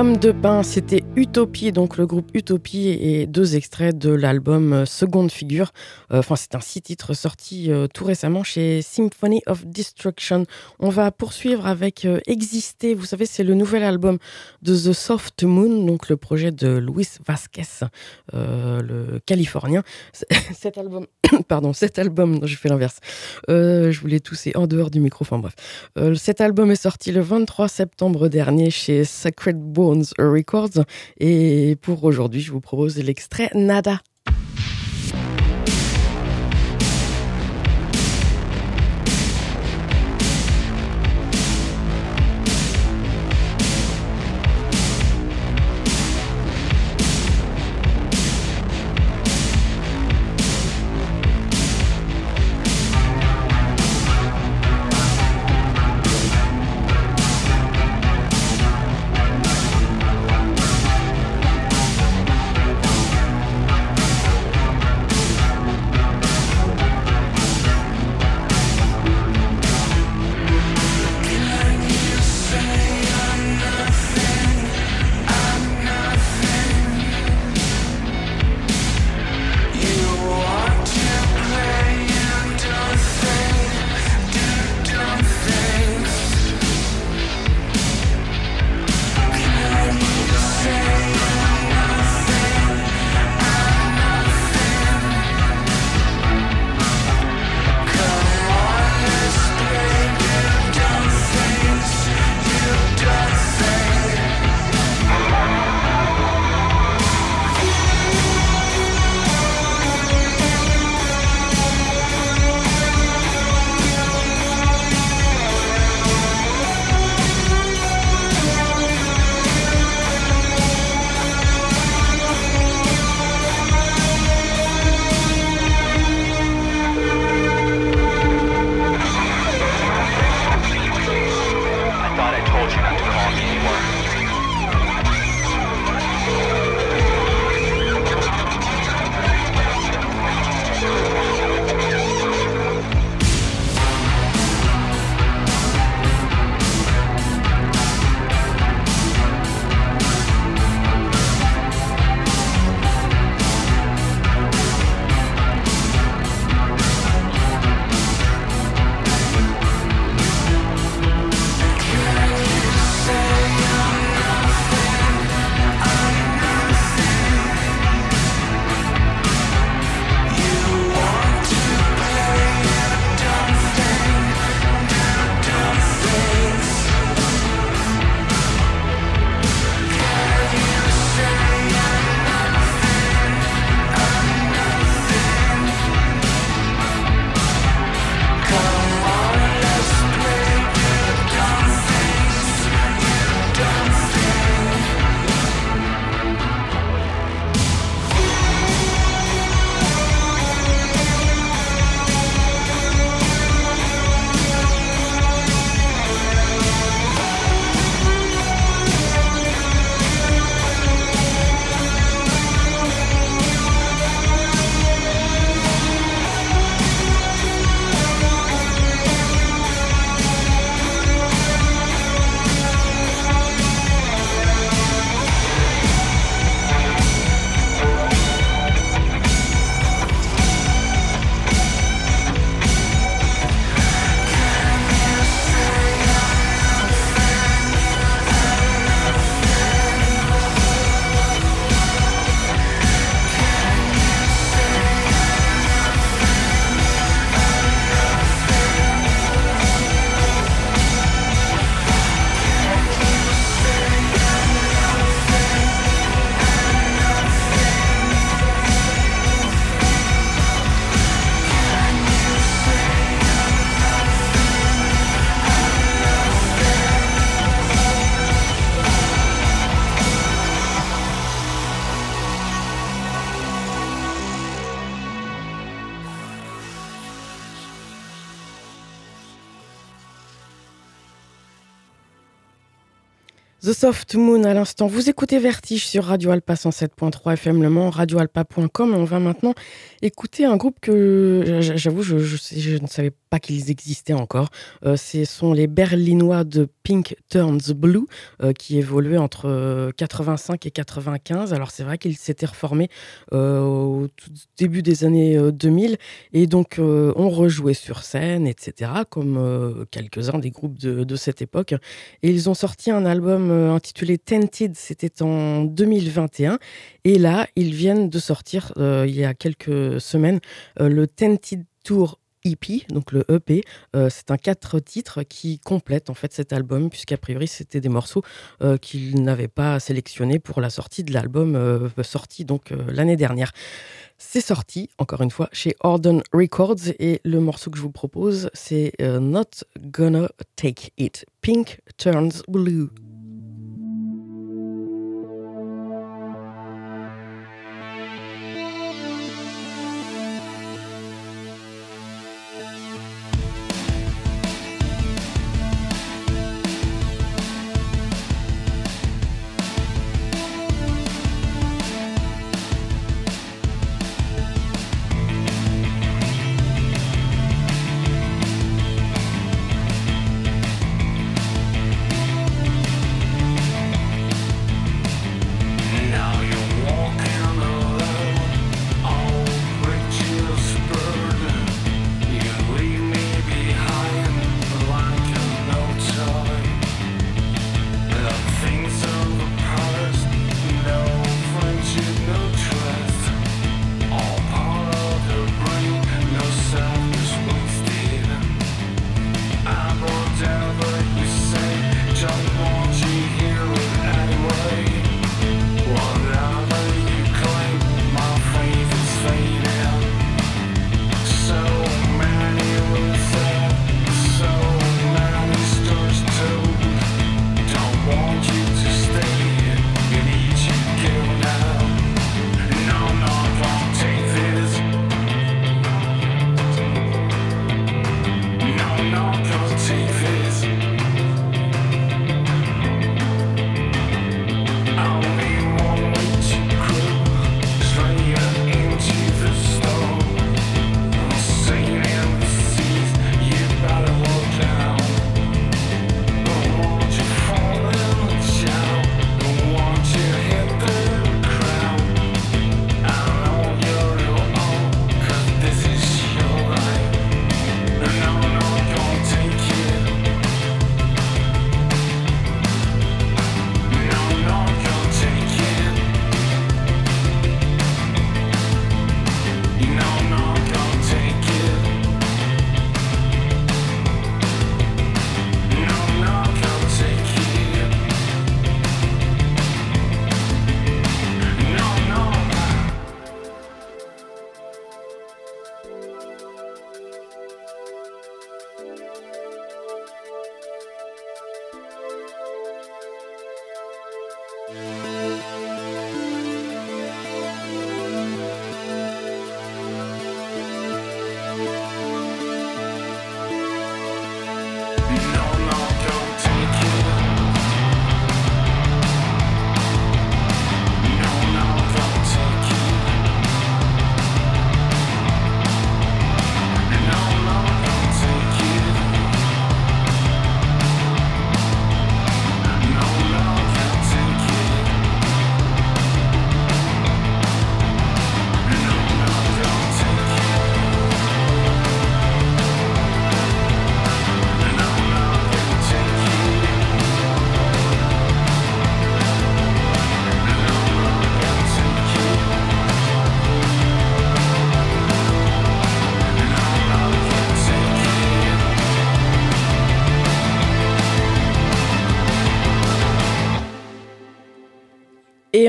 Speaker 1: De pain, c'était Utopie, donc le groupe Utopie et deux extraits de l'album euh, Seconde Figure. Euh, enfin, c'est un six titres sorti euh, tout récemment chez Symphony of Destruction. On va poursuivre avec Exister. Vous savez, c'est le nouvel album de The Soft Moon, donc le projet de Luis Vasquez, le Californien. Cet album, <coughs> pardon, cet album, j'ai fait l'inverse. je voulais tousser en dehors du micro. Enfin bref, cet album est sorti le 23 septembre dernier chez Sacred Records. Et pour aujourd'hui, je vous propose l'extrait Nada. Soft Moon à l'instant. Vous écoutez Vertige sur Radio Alpa 107.3 FM Le Mans, radioalpa.com. On va maintenant écouter un groupe que j'avoue, je, je, ne savais pas qu'ils existaient encore. Euh, ce sont les Berlinois de Pink Turns Blue euh, qui évoluaient entre 85 et 95. Alors c'est vrai qu'ils s'étaient reformés euh, au début des années 2000 et donc on rejouait sur scène, etc. comme quelques-uns des groupes de, de cette époque. Et ils ont sorti un album euh, intitulé Tented, c'était en 2021. Et là, ils viennent de sortir, euh, il y a quelques semaines, euh, le Tented Tour EP, donc le EP. c'est un quatre titres qui complète en fait cet album, puisqu'a priori c'était des morceaux qu'ils n'avaient pas sélectionnés pour la sortie de l'album sorti donc l'année dernière. C'est sorti, encore une fois, chez Orden Records et le morceau que je vous propose, c'est Not Gonna Take It. Pink Turns Blue.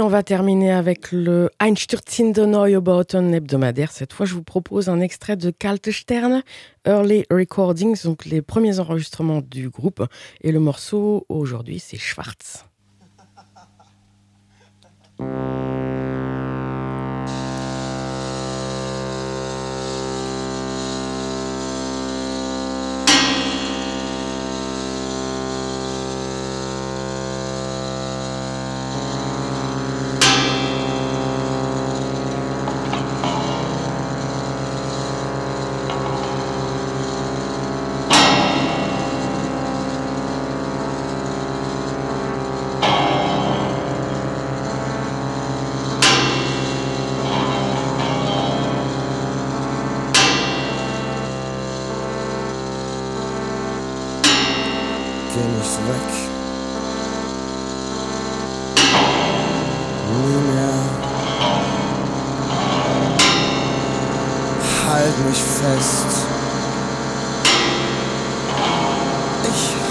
Speaker 1: On va terminer avec le Einstürzende Neue Bauten hebdomadaire. Cette fois, je vous propose un extrait de Kaltesterne Early Recordings, donc les premiers enregistrements du groupe. Et le morceau aujourd'hui, c'est Schwarz. <laughs>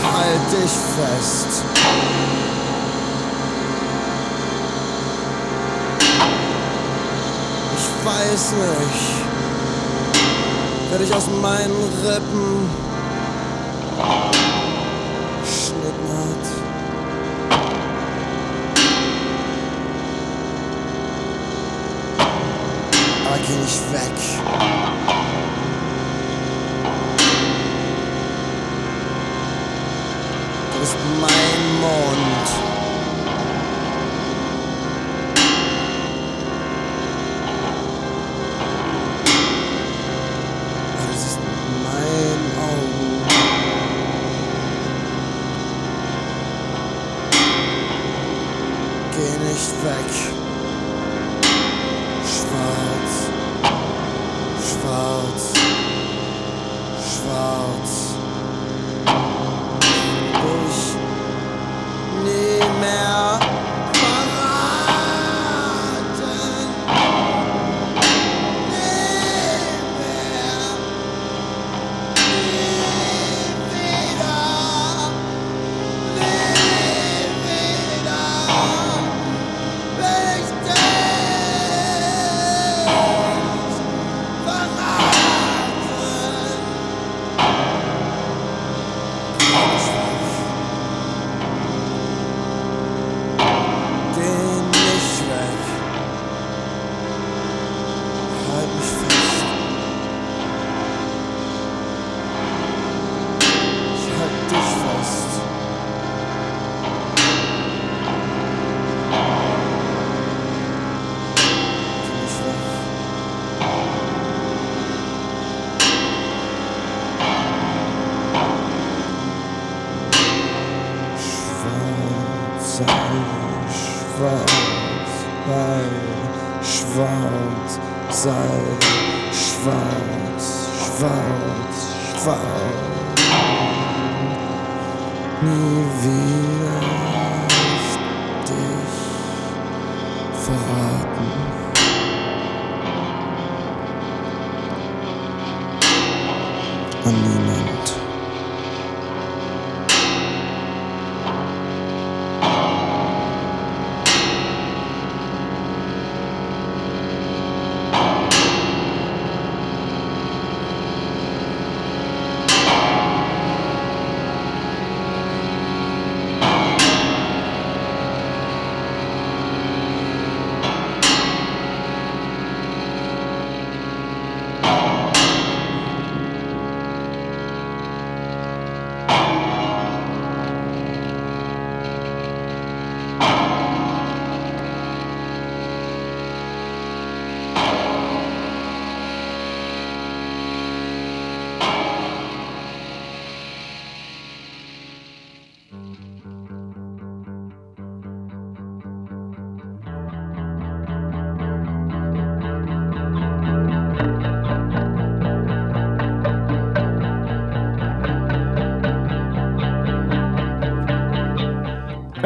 Speaker 8: halt dich fest. Ich weiß nicht, wer dich aus meinen Rippen geschnitten hat. Aber geh nicht weg. Du bist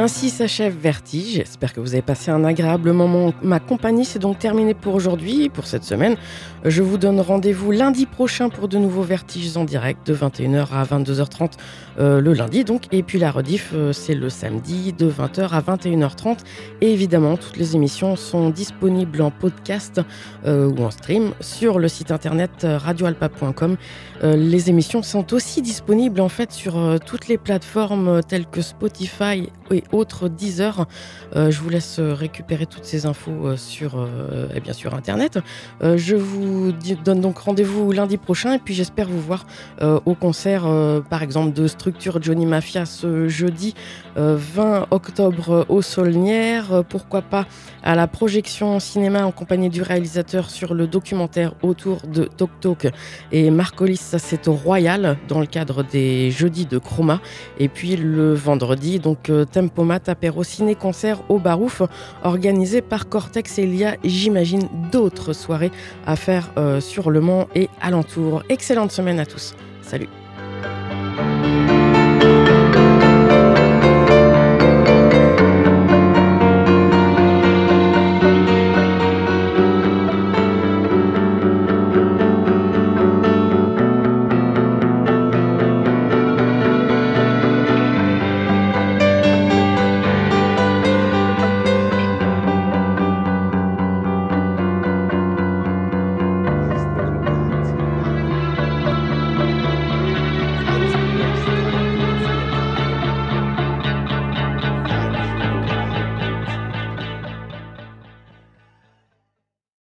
Speaker 1: Ainsi s'achève Vertige. J'espère que vous avez passé un agréable moment. Ma compagnie, c'est donc terminé pour aujourd'hui, pour cette semaine. Je vous donne rendez-vous lundi prochain pour de nouveaux Vertiges en direct de 21h à 22h30 euh, le lundi donc. Et puis la rediff, euh, c'est le samedi de 20h à 21h30. Et évidemment, toutes les émissions sont disponibles en podcast euh, ou en stream sur le site internet radioalpa.com. Les émissions sont aussi disponibles en fait sur toutes les plateformes telles que Spotify et autres Deezer. Euh, je vous laisse récupérer toutes ces infos euh, sur, euh, eh bien, sur internet. Euh, je vous donne donc rendez-vous lundi prochain et puis j'espère vous voir au concert par exemple de Structure Johnny Mafia ce jeudi euh, 20 octobre au Saulnières. Pourquoi pas à la projection cinéma en compagnie du réalisateur sur le documentaire autour de Tok Tok et Marcolis, ça c'est au Royal dans le cadre des jeudis de Chroma. Et puis le vendredi, donc Tempomat apéro ciné concert au Barouf organisé par Cortex et il y a, j'imagine, d'autres soirées à faire euh, sur Le Mans et alentour. Excellente semaine à tous. Salut.